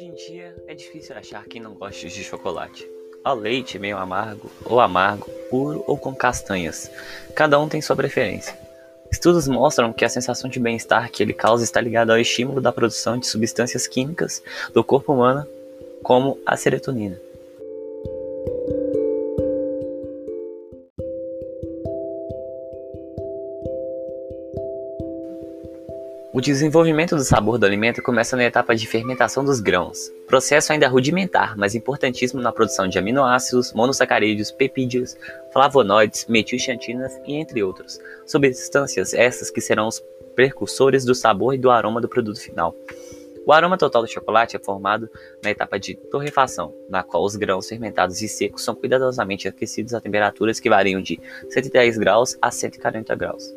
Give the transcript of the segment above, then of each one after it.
em dia é difícil achar quem não goste de chocolate. Ao leite meio amargo, ou amargo, puro ou com castanhas. Cada um tem sua preferência. Estudos mostram que a sensação de bem-estar que ele causa está ligada ao estímulo da produção de substâncias químicas do corpo humano, como a serotonina. O desenvolvimento do sabor do alimento começa na etapa de fermentação dos grãos, processo ainda rudimentar, mas importantíssimo na produção de aminoácidos, monossacarídeos, peptídeos, flavonoides, metilxantinas e entre outros, substâncias essas que serão os precursores do sabor e do aroma do produto final. O aroma total do chocolate é formado na etapa de torrefação, na qual os grãos fermentados e secos são cuidadosamente aquecidos a temperaturas que variam de 110 graus a 140 graus.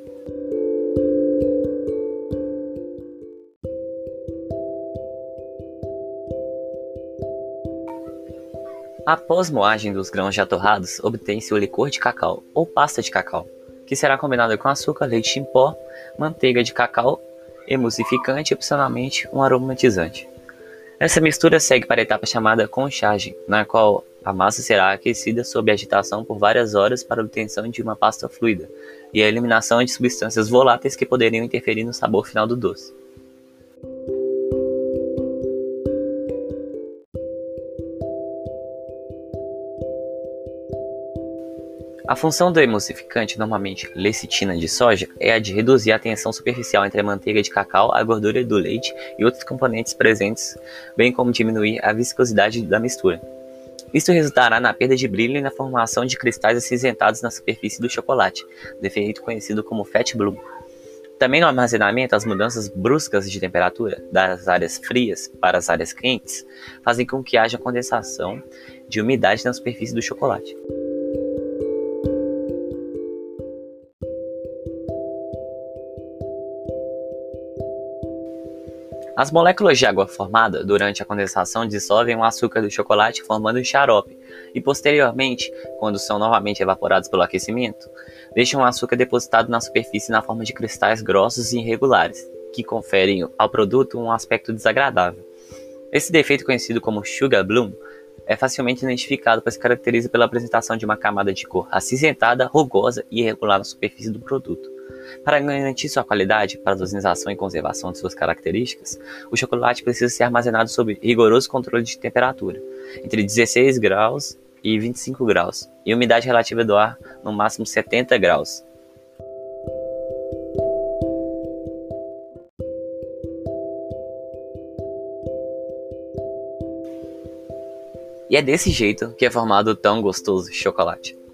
Após moagem dos grãos já torrados, obtém-se o licor de cacau ou pasta de cacau, que será combinado com açúcar, leite em pó, manteiga de cacau, emulsificante e opcionalmente um aromatizante. Essa mistura segue para a etapa chamada conchagem, na qual a massa será aquecida sob agitação por várias horas para obtenção de uma pasta fluida e a eliminação de substâncias voláteis que poderiam interferir no sabor final do doce. A função do emulsificante, normalmente lecitina de soja, é a de reduzir a tensão superficial entre a manteiga de cacau, a gordura do leite e outros componentes presentes, bem como diminuir a viscosidade da mistura. Isto resultará na perda de brilho e na formação de cristais acinzentados na superfície do chocolate, defeito conhecido como fat bloom. Também no armazenamento, as mudanças bruscas de temperatura das áreas frias para as áreas quentes fazem com que haja condensação de umidade na superfície do chocolate. As moléculas de água formada durante a condensação dissolvem o açúcar do chocolate formando um xarope e posteriormente, quando são novamente evaporados pelo aquecimento, deixam o açúcar depositado na superfície na forma de cristais grossos e irregulares, que conferem ao produto um aspecto desagradável. Esse defeito conhecido como sugar bloom é facilmente identificado pois se caracteriza pela apresentação de uma camada de cor acinzentada, rugosa e irregular na superfície do produto. Para garantir sua qualidade, para a dosinização e conservação de suas características, o chocolate precisa ser armazenado sob rigoroso controle de temperatura, entre 16 graus e 25 graus, e umidade relativa do ar no máximo 70 graus. E é desse jeito que é formado o tão gostoso chocolate.